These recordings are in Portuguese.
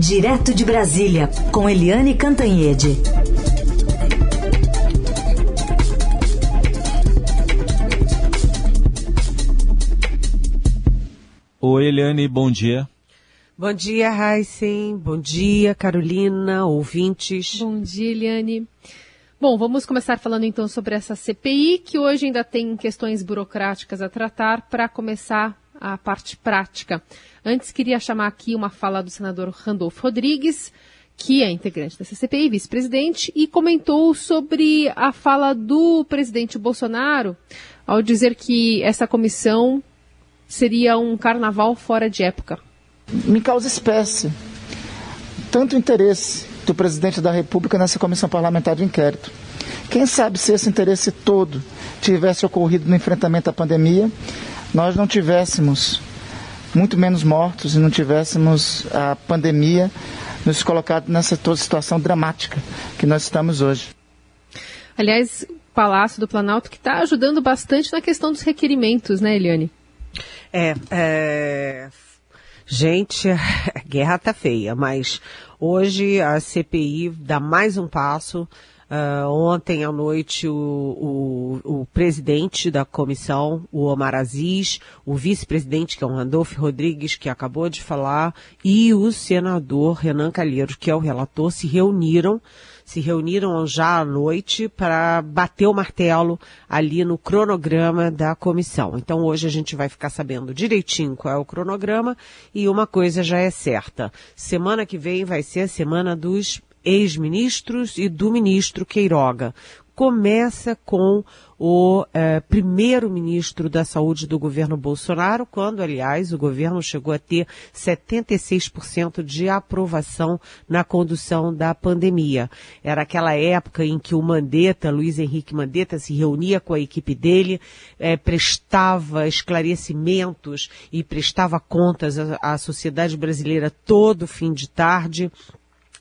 Direto de Brasília, com Eliane Cantanhede. Oi, Eliane, bom dia. Bom dia, Heisen. Bom dia, Carolina, ouvintes. Bom dia, Eliane. Bom, vamos começar falando então sobre essa CPI, que hoje ainda tem questões burocráticas a tratar, para começar a parte prática. Antes, queria chamar aqui uma fala do senador Randolfo Rodrigues, que é integrante dessa CPI, vice-presidente, e comentou sobre a fala do presidente Bolsonaro ao dizer que essa comissão seria um carnaval fora de época. Me causa espécie. Tanto interesse do presidente da República nessa comissão parlamentar de inquérito. Quem sabe se esse interesse todo tivesse ocorrido no enfrentamento à pandemia, nós não tivéssemos muito menos mortos e não tivéssemos a pandemia nos colocado nessa toda situação dramática que nós estamos hoje. Aliás, o Palácio do Planalto que está ajudando bastante na questão dos requerimentos, né, Eliane? É, é... gente, a guerra tá feia, mas hoje a CPI dá mais um passo Uh, ontem à noite, o, o, o, presidente da comissão, o Omar Aziz, o vice-presidente, que é o Randolfo Rodrigues, que acabou de falar, e o senador Renan Calheiros, que é o relator, se reuniram se reuniram já à noite para bater o martelo ali no cronograma da comissão. Então hoje a gente vai ficar sabendo direitinho qual é o cronograma e uma coisa já é certa. Semana que vem vai ser a semana dos ex-ministros e do ministro Queiroga. Começa com o eh, primeiro-ministro da Saúde do governo Bolsonaro, quando, aliás, o governo chegou a ter 76% de aprovação na condução da pandemia. Era aquela época em que o Mandetta, Luiz Henrique Mandetta, se reunia com a equipe dele, eh, prestava esclarecimentos e prestava contas à, à sociedade brasileira todo fim de tarde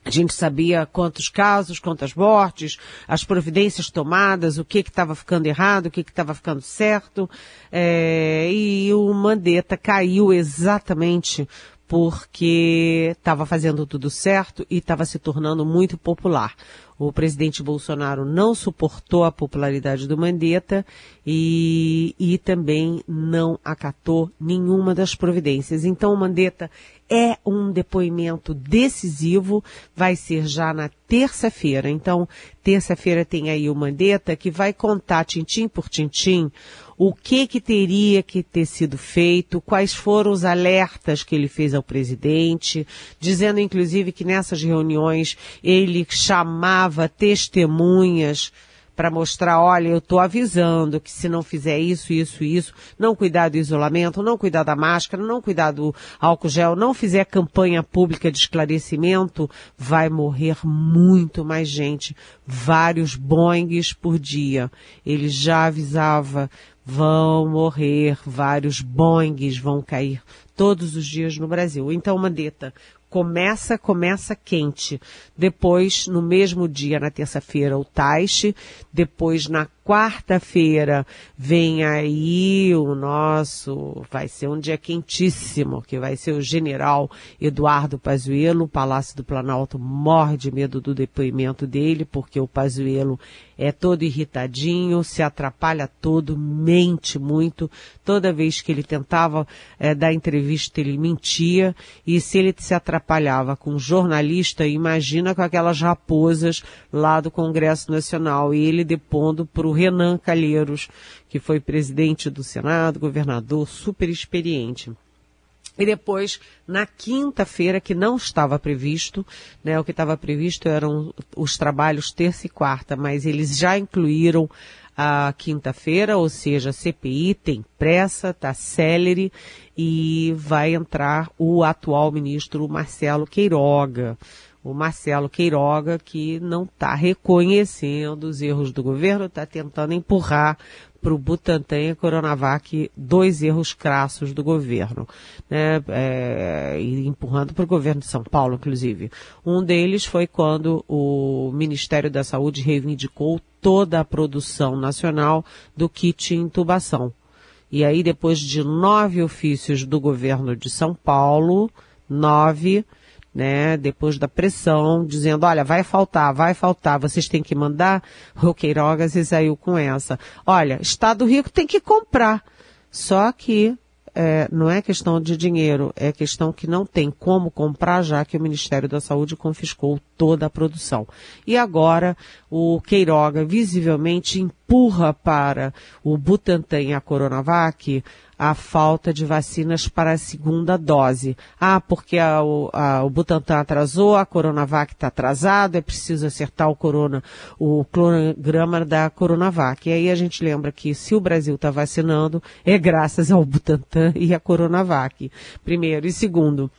a gente sabia quantos casos, quantas mortes, as providências tomadas, o que estava ficando errado, o que estava ficando certo. É, e o Mandetta caiu exatamente porque estava fazendo tudo certo e estava se tornando muito popular. O presidente Bolsonaro não suportou a popularidade do Mandetta e, e também não acatou nenhuma das providências. Então o Mandetta é um depoimento decisivo, vai ser já na terça-feira. Então, terça-feira tem aí o Mandetta que vai contar tintim por tintim o que que teria que ter sido feito, quais foram os alertas que ele fez ao presidente, dizendo inclusive que nessas reuniões ele chamava testemunhas para mostrar, olha, eu estou avisando que se não fizer isso, isso, isso, não cuidar do isolamento, não cuidar da máscara, não cuidar do álcool gel, não fizer campanha pública de esclarecimento, vai morrer muito mais gente, vários boings por dia. Ele já avisava vão morrer, vários boings vão cair todos os dias no Brasil. Então, Mandetta, começa, começa quente. Depois, no mesmo dia, na terça-feira, o Taixe. Depois, na quarta-feira, vem aí o nosso, vai ser um dia quentíssimo, que vai ser o general Eduardo Pazuello. O Palácio do Planalto morre de medo do depoimento dele, porque o Pazuello é todo irritadinho, se atrapalha todo, mente muito. Toda vez que ele tentava é, dar entrevista, ele mentia. E se ele se atrapalhava com jornalista, imagina com aquelas raposas lá do Congresso Nacional. E ele depondo para o Renan Calheiros, que foi presidente do Senado, governador, super experiente. E depois, na quinta-feira, que não estava previsto, né, o que estava previsto eram os trabalhos terça e quarta, mas eles já incluíram a quinta-feira, ou seja, a CPI tem pressa, está célere e vai entrar o atual ministro Marcelo Queiroga o Marcelo Queiroga, que não está reconhecendo os erros do governo, está tentando empurrar para o Butantan e Coronavac dois erros crassos do governo, né, é, empurrando para o governo de São Paulo, inclusive. Um deles foi quando o Ministério da Saúde reivindicou toda a produção nacional do kit intubação. E aí, depois de nove ofícios do governo de São Paulo, nove, né, depois da pressão, dizendo, olha, vai faltar, vai faltar, vocês têm que mandar, o Queiroga se saiu com essa. Olha, Estado rico tem que comprar. Só que é, não é questão de dinheiro, é questão que não tem como comprar, já que o Ministério da Saúde confiscou toda a produção. E agora o Queiroga visivelmente empurra para o Butantan e a Coronavac a falta de vacinas para a segunda dose. Ah, porque a, a, o Butantan atrasou, a Coronavac está atrasado, é preciso acertar o corona, o cronograma da Coronavac. E aí a gente lembra que se o Brasil está vacinando, é graças ao Butantan e à Coronavac. Primeiro. E segundo,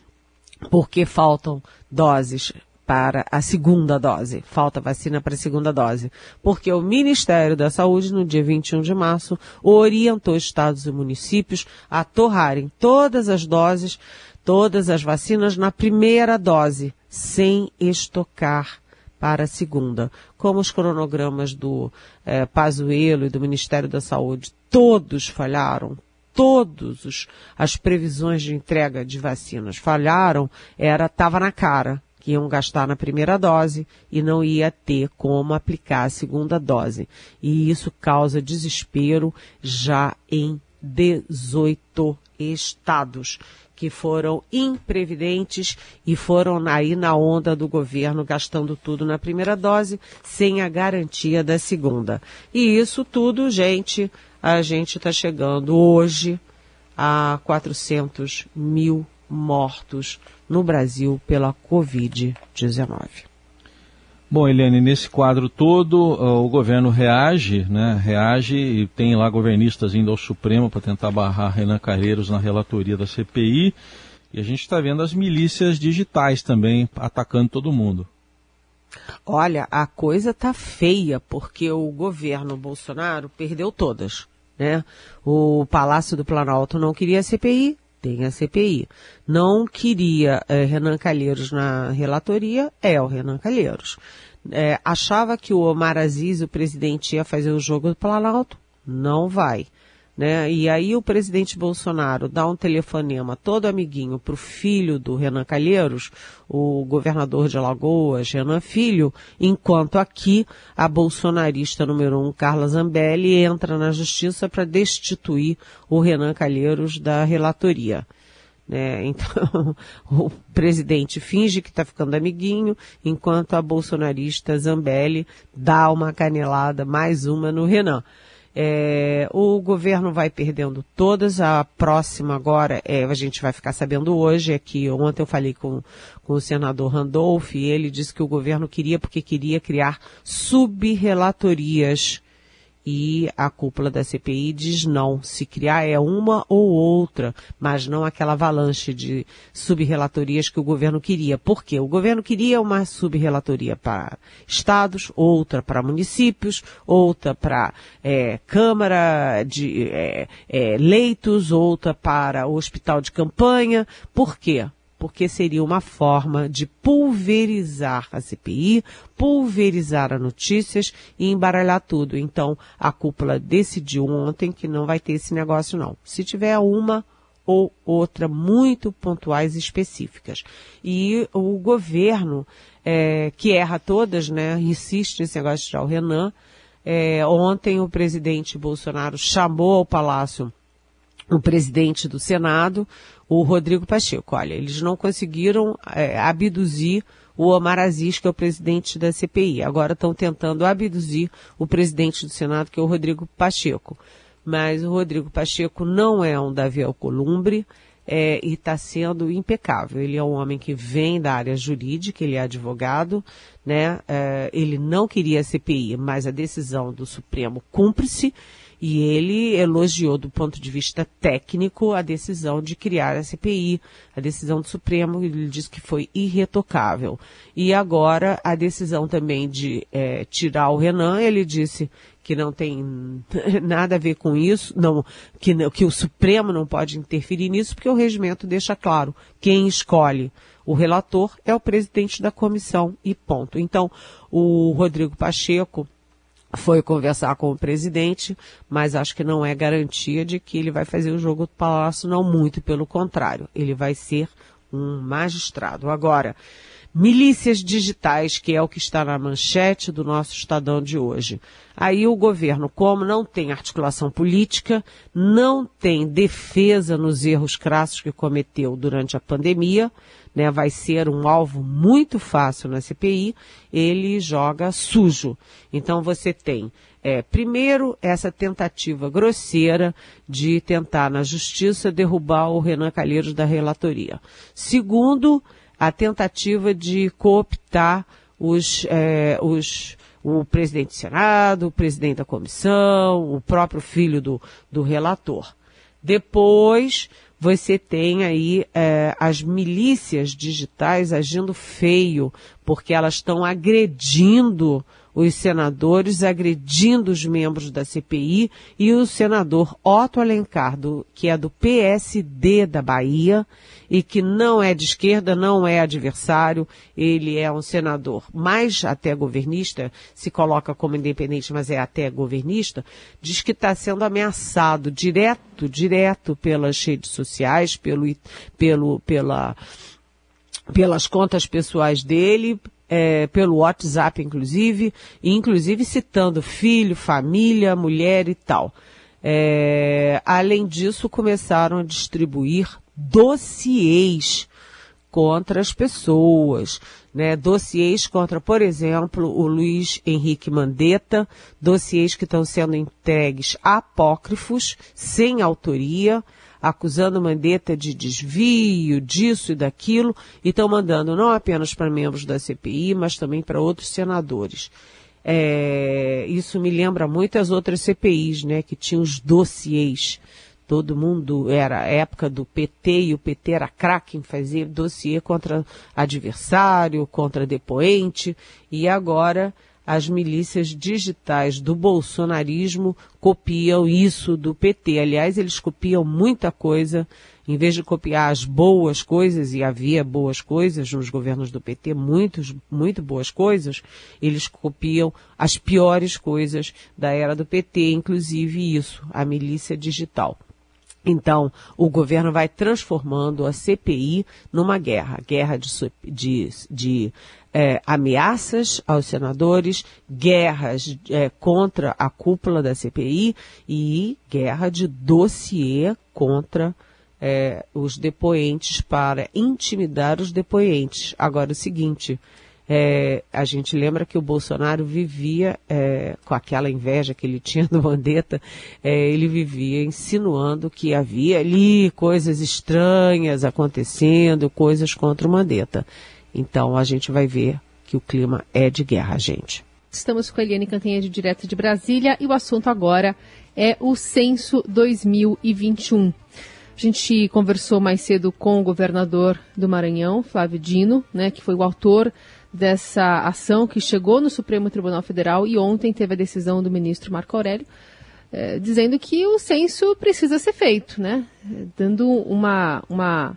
porque faltam doses para a segunda dose. Falta vacina para a segunda dose. Porque o Ministério da Saúde, no dia 21 de março, orientou estados e municípios a torrarem todas as doses, todas as vacinas na primeira dose, sem estocar para a segunda. Como os cronogramas do eh, Pazuello e do Ministério da Saúde todos falharam, todos os, as previsões de entrega de vacinas falharam, era estava na cara que iam gastar na primeira dose e não ia ter como aplicar a segunda dose. E isso causa desespero já em 18 estados que foram imprevidentes e foram aí na onda do governo gastando tudo na primeira dose sem a garantia da segunda. E isso tudo, gente, a gente está chegando hoje a 400 mil mortos no Brasil pela Covid-19. Bom, Eliane, nesse quadro todo, o governo reage, né? Reage e tem lá governistas indo ao Supremo para tentar barrar Renan Calheiros na relatoria da CPI. E a gente está vendo as milícias digitais também atacando todo mundo. Olha, a coisa tá feia, porque o governo Bolsonaro perdeu todas. Né? O Palácio do Planalto não queria a CPI, tem a CPI. Não queria é, Renan Calheiros na relatoria, é o Renan Calheiros. É, achava que o Omar Aziz, o presidente, ia fazer o jogo do Planalto? Não vai. Né? E aí o presidente Bolsonaro dá um telefonema todo amiguinho para o filho do Renan Calheiros, o governador de Alagoas, Renan Filho, enquanto aqui a bolsonarista número um, Carla Zambelli, entra na justiça para destituir o Renan Calheiros da relatoria. Né? Então, o presidente finge que está ficando amiguinho, enquanto a bolsonarista Zambelli dá uma canelada, mais uma no Renan. É, o governo vai perdendo todas. A próxima agora, é, a gente vai ficar sabendo hoje, é que ontem eu falei com, com o senador Randolph e ele disse que o governo queria, porque queria criar subrelatorias e a cúpula da CPI diz não. Se criar é uma ou outra, mas não aquela avalanche de subrelatorias que o governo queria. Por quê? O governo queria uma subrelatoria para estados, outra para municípios, outra para é, Câmara de é, é, leitos, outra para hospital de campanha. Por quê? Porque seria uma forma de pulverizar a CPI, pulverizar as notícias e embaralhar tudo. Então, a cúpula decidiu ontem que não vai ter esse negócio não. Se tiver uma ou outra muito pontuais e específicas. E o governo, é, que erra todas, né, insiste nesse negócio de tirar o Renan. É, ontem o presidente Bolsonaro chamou ao Palácio o presidente do Senado, o Rodrigo Pacheco. Olha, eles não conseguiram é, abduzir o Omar Aziz, que é o presidente da CPI. Agora estão tentando abduzir o presidente do Senado, que é o Rodrigo Pacheco. Mas o Rodrigo Pacheco não é um Davi Alcolumbre é, e está sendo impecável. Ele é um homem que vem da área jurídica, ele é advogado, né? É, ele não queria a CPI, mas a decisão do Supremo cumpre-se e ele elogiou do ponto de vista técnico a decisão de criar a CPI, a decisão do Supremo, ele disse que foi irretocável. E agora a decisão também de é, tirar o Renan, ele disse que não tem nada a ver com isso, não, que, que o Supremo não pode interferir nisso, porque o regimento deixa claro quem escolhe o relator é o presidente da comissão e ponto. Então, o Rodrigo Pacheco foi conversar com o presidente, mas acho que não é garantia de que ele vai fazer o jogo do Palácio, não muito, pelo contrário. Ele vai ser um magistrado. Agora, milícias digitais, que é o que está na manchete do nosso Estadão de hoje. Aí o governo, como não tem articulação política, não tem defesa nos erros crassos que cometeu durante a pandemia, né, vai ser um alvo muito fácil na CPI, ele joga sujo. Então você tem, é, primeiro, essa tentativa grosseira de tentar na justiça derrubar o Renan Calheiros da relatoria. Segundo, a tentativa de cooptar os, é, os, o presidente do Senado, o presidente da comissão, o próprio filho do, do relator. Depois, você tem aí é, as milícias digitais agindo feio, porque elas estão agredindo os senadores agredindo os membros da CPI e o senador Otto Alencar, do, que é do PSD da Bahia e que não é de esquerda, não é adversário, ele é um senador mais até governista, se coloca como independente, mas é até governista, diz que está sendo ameaçado direto, direto pelas redes sociais, pelo, pelo, pela, pelas contas pessoais dele, é, pelo WhatsApp, inclusive, e inclusive citando filho, família, mulher e tal. É, além disso, começaram a distribuir dossiês contra as pessoas, né? Dossiês contra, por exemplo, o Luiz Henrique Mandetta, dossiês que estão sendo entregues apócrifos, sem autoria, acusando Mandetta de desvio, disso e daquilo, e estão mandando não apenas para membros da CPI, mas também para outros senadores. É, isso me lembra muito as outras CPIs, né, que tinham os dossiês. Todo mundo era época do PT e o PT era craque em fazer dossiê contra adversário, contra depoente, e agora as milícias digitais do bolsonarismo copiam isso do PT. Aliás, eles copiam muita coisa, em vez de copiar as boas coisas, e havia boas coisas nos governos do PT, muitos, muito boas coisas, eles copiam as piores coisas da era do PT, inclusive isso, a milícia digital. Então, o governo vai transformando a CPI numa guerra, guerra de, de, de é, ameaças aos senadores, guerras é, contra a cúpula da CPI e guerra de dossiê contra é, os depoentes para intimidar os depoentes. Agora, o seguinte, é, a gente lembra que o Bolsonaro vivia, é, com aquela inveja que ele tinha do Mandetta, é, ele vivia insinuando que havia ali coisas estranhas acontecendo, coisas contra o Mandetta. Então a gente vai ver que o clima é de guerra, gente. Estamos com a Eliane Cantanhede, direto de Brasília, e o assunto agora é o censo 2021. A gente conversou mais cedo com o governador do Maranhão, Flávio Dino, né, que foi o autor dessa ação que chegou no Supremo Tribunal Federal e ontem teve a decisão do ministro Marco Aurélio, eh, dizendo que o censo precisa ser feito, né? Dando uma, uma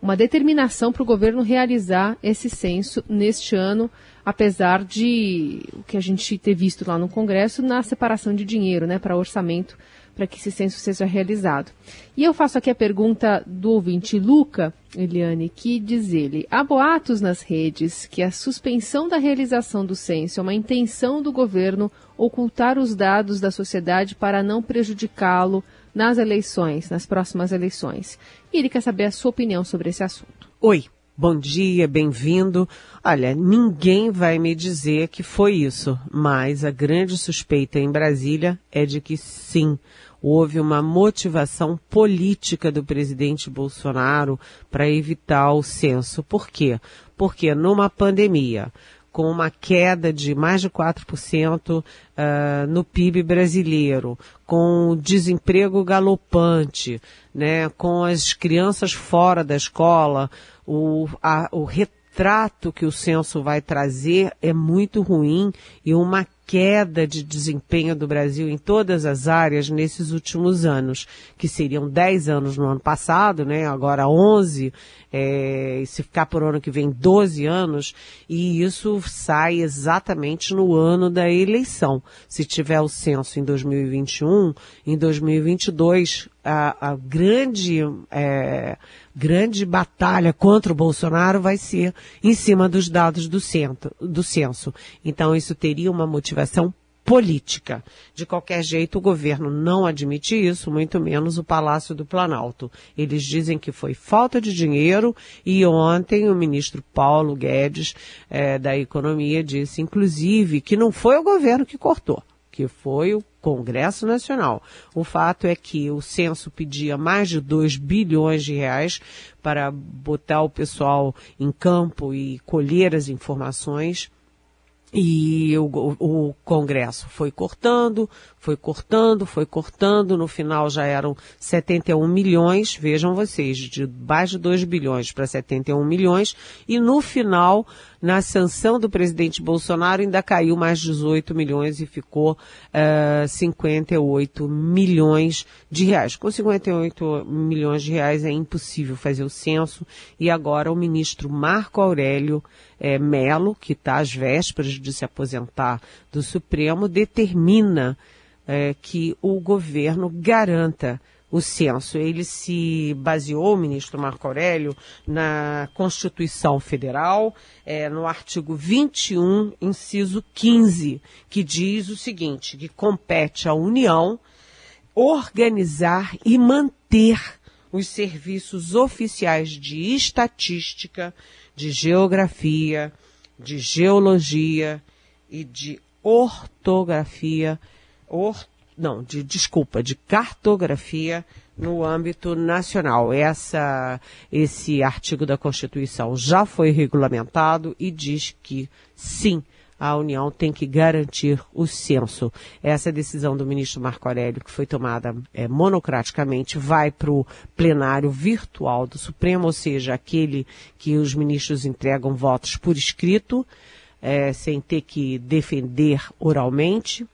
uma determinação para o governo realizar esse censo neste ano, apesar de o que a gente ter visto lá no Congresso na separação de dinheiro né, para orçamento para que esse censo seja realizado. E eu faço aqui a pergunta do ouvinte Luca, Eliane, que diz ele: há boatos nas redes que a suspensão da realização do censo é uma intenção do governo ocultar os dados da sociedade para não prejudicá-lo nas eleições, nas próximas eleições. E ele quer saber a sua opinião sobre esse assunto. Oi, bom dia, bem-vindo. Olha, ninguém vai me dizer que foi isso, mas a grande suspeita em Brasília é de que sim, houve uma motivação política do presidente Bolsonaro para evitar o censo. Por quê? Porque numa pandemia, com uma queda de mais de 4% uh, ah, no PIB brasileiro, com desemprego galopante, né, com as crianças fora da escola, o, a, o retrato que o censo vai trazer é muito ruim e uma queda de desempenho do Brasil em todas as áreas nesses últimos anos, que seriam 10 anos no ano passado, né? Agora 11, é, se ficar por ano que vem 12 anos, e isso sai exatamente no ano da eleição. Se tiver o censo em 2021, em 2022, a, a grande, é, grande batalha contra o Bolsonaro vai ser em cima dos dados do, centro, do censo. Então isso teria uma motivação política. De qualquer jeito, o governo não admite isso, muito menos o Palácio do Planalto. Eles dizem que foi falta de dinheiro e ontem o ministro Paulo Guedes, é, da Economia, disse, inclusive, que não foi o governo que cortou que foi o Congresso Nacional. O fato é que o censo pedia mais de 2 bilhões de reais para botar o pessoal em campo e colher as informações e o, o, Congresso foi cortando, foi cortando, foi cortando, no final já eram 71 milhões, vejam vocês, de mais de 2 bilhões para 71 milhões, e no final, na sanção do presidente Bolsonaro, ainda caiu mais 18 milhões e ficou uh, eh, 58 milhões de reais. Com 58 milhões de reais é impossível fazer o censo, e agora o ministro Marco Aurélio é, Melo, que está às vésperas de se aposentar do Supremo, determina é, que o governo garanta o censo. Ele se baseou, ministro Marco Aurélio, na Constituição Federal, é, no artigo 21, inciso 15, que diz o seguinte, que compete à União organizar e manter os serviços oficiais de estatística, de geografia, de geologia e de ortografia, or, não, de desculpa, de cartografia no âmbito nacional. Essa, esse artigo da Constituição já foi regulamentado e diz que sim, a União tem que garantir o censo. Essa decisão do ministro Marco Aurélio, que foi tomada é, monocraticamente, vai para o plenário virtual do Supremo, ou seja, aquele que os ministros entregam votos por escrito, é, sem ter que defender oralmente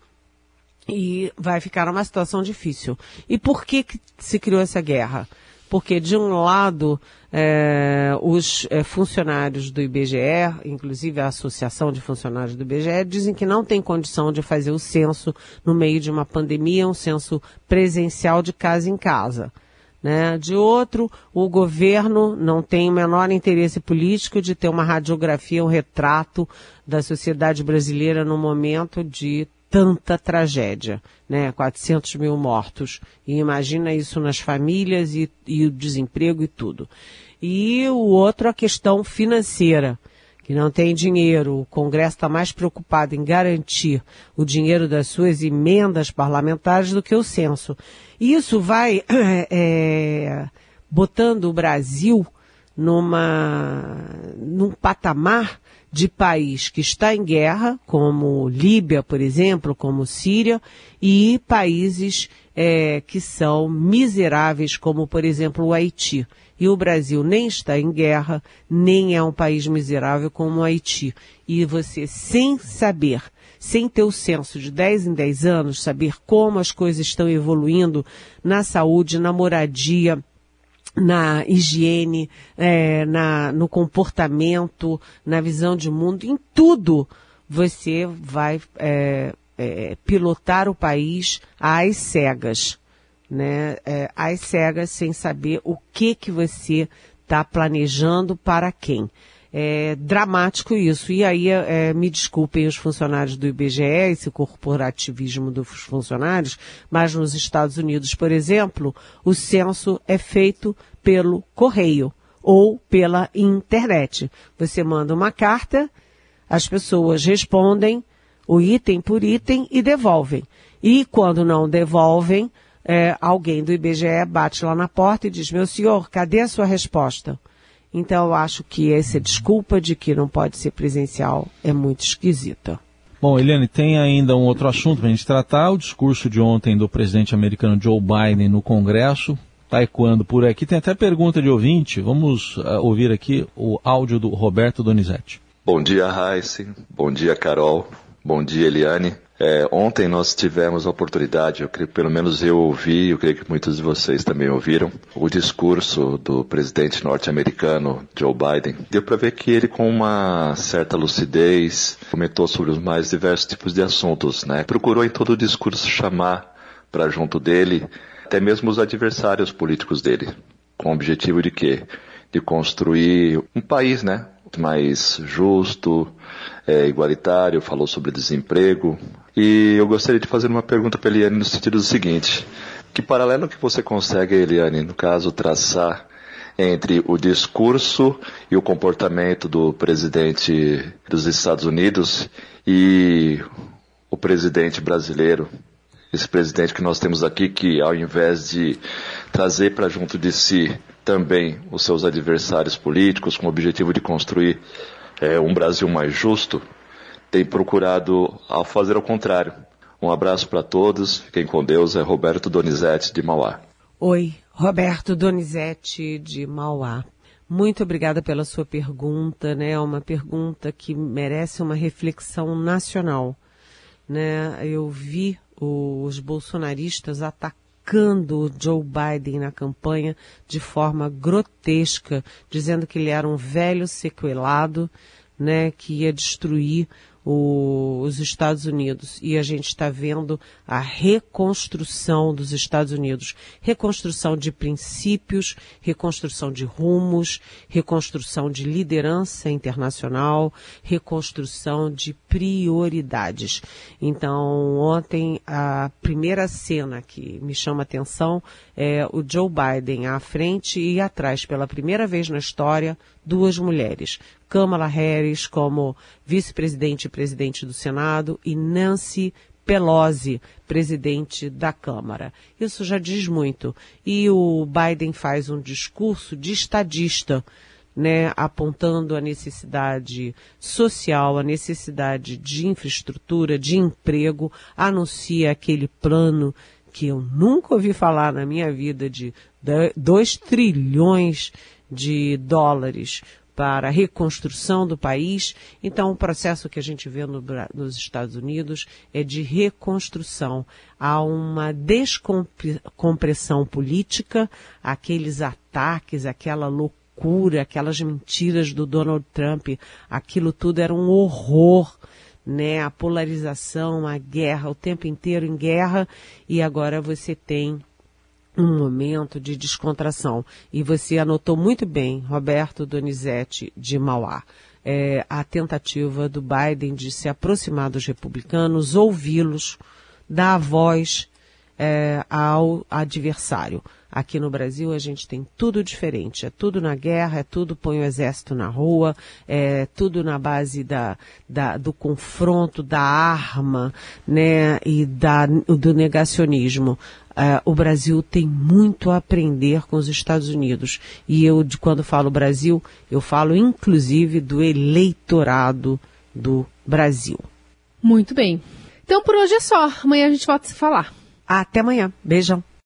e vai ficar numa situação difícil. E por que, que se criou essa guerra? porque de um lado é, os é, funcionários do IBGE, inclusive a Associação de Funcionários do IBGE, dizem que não tem condição de fazer o censo no meio de uma pandemia, um censo presencial de casa em casa. Né? De outro, o governo não tem o menor interesse político de ter uma radiografia, um retrato da sociedade brasileira no momento de tanta tragédia, né? 400 mil mortos. E imagina isso nas famílias e, e o desemprego e tudo. E o outro, a questão financeira, que não tem dinheiro. O Congresso está mais preocupado em garantir o dinheiro das suas emendas parlamentares do que o censo. E isso vai é, botando o Brasil numa, num patamar de país que está em guerra, como Líbia, por exemplo, como Síria, e países é, que são miseráveis, como, por exemplo, o Haiti. E o Brasil nem está em guerra, nem é um país miserável como o Haiti. E você, sem saber, sem ter o senso de 10 em 10 anos, saber como as coisas estão evoluindo na saúde, na moradia, na higiene, é, na, no comportamento, na visão de mundo, em tudo você vai é, é, pilotar o país às cegas, né? É, às cegas, sem saber o que que você está planejando para quem. É dramático isso. E aí, é, me desculpem os funcionários do IBGE, esse corporativismo dos funcionários, mas nos Estados Unidos, por exemplo, o censo é feito pelo correio ou pela internet. Você manda uma carta, as pessoas respondem o item por item e devolvem. E quando não devolvem, é, alguém do IBGE bate lá na porta e diz: Meu senhor, cadê a sua resposta? Então, eu acho que essa desculpa de que não pode ser presencial é muito esquisita. Bom, Eliane, tem ainda um outro assunto para a gente tratar: o discurso de ontem do presidente americano Joe Biden no Congresso. Está ecoando por aqui. Tem até pergunta de ouvinte. Vamos uh, ouvir aqui o áudio do Roberto Donizete. Bom dia, Raíssa. Bom dia, Carol. Bom dia, Eliane. É, ontem nós tivemos a oportunidade, eu creio, pelo menos eu ouvi, eu creio que muitos de vocês também ouviram, o discurso do presidente norte-americano Joe Biden. Deu para ver que ele, com uma certa lucidez, comentou sobre os mais diversos tipos de assuntos, né? Procurou em todo o discurso chamar para junto dele até mesmo os adversários políticos dele, com o objetivo de quê? De construir um país, né? mais justo, é, igualitário, falou sobre desemprego. E eu gostaria de fazer uma pergunta para a Eliane no sentido do seguinte: que paralelo que você consegue, Eliane, no caso, traçar entre o discurso e o comportamento do presidente dos Estados Unidos e o presidente brasileiro? Esse presidente que nós temos aqui, que ao invés de trazer para junto de si também os seus adversários políticos, com o objetivo de construir é, um Brasil mais justo, tem procurado ao fazer o contrário. Um abraço para todos, fiquem com Deus, é Roberto Donizete de Mauá. Oi, Roberto Donizete de Mauá. Muito obrigada pela sua pergunta, né? É uma pergunta que merece uma reflexão nacional, né? Eu vi os bolsonaristas atacando Joe Biden na campanha de forma grotesca, dizendo que ele era um velho sequelado, né, que ia destruir o, os Estados Unidos. E a gente está vendo a reconstrução dos Estados Unidos, reconstrução de princípios, reconstrução de rumos, reconstrução de liderança internacional, reconstrução de prioridades. Então, ontem a primeira cena que me chama a atenção é o Joe Biden à frente e atrás pela primeira vez na história duas mulheres, Kamala Harris como vice-presidente presidente do Senado e Nancy Pelosi, presidente da Câmara. Isso já diz muito. E o Biden faz um discurso de estadista, né, apontando a necessidade social, a necessidade de infraestrutura, de emprego, anuncia aquele plano que eu nunca ouvi falar na minha vida de 2 trilhões de dólares para a reconstrução do país. Então, o processo que a gente vê no, nos Estados Unidos é de reconstrução. Há uma descompressão política, aqueles ataques, aquela loucura, aquelas mentiras do Donald Trump, aquilo tudo era um horror. Né, a polarização, a guerra, o tempo inteiro em guerra, e agora você tem um momento de descontração. E você anotou muito bem, Roberto Donizete de Mauá, é, a tentativa do Biden de se aproximar dos republicanos, ouvi-los, dar voz é, ao adversário. Aqui no Brasil a gente tem tudo diferente, é tudo na guerra, é tudo põe o exército na rua, é tudo na base da, da do confronto, da arma, né, e da, do negacionismo. Uh, o Brasil tem muito a aprender com os Estados Unidos. E eu, de quando falo Brasil, eu falo inclusive do eleitorado do Brasil. Muito bem. Então por hoje é só. Amanhã a gente volta a se falar. Até amanhã. Beijão.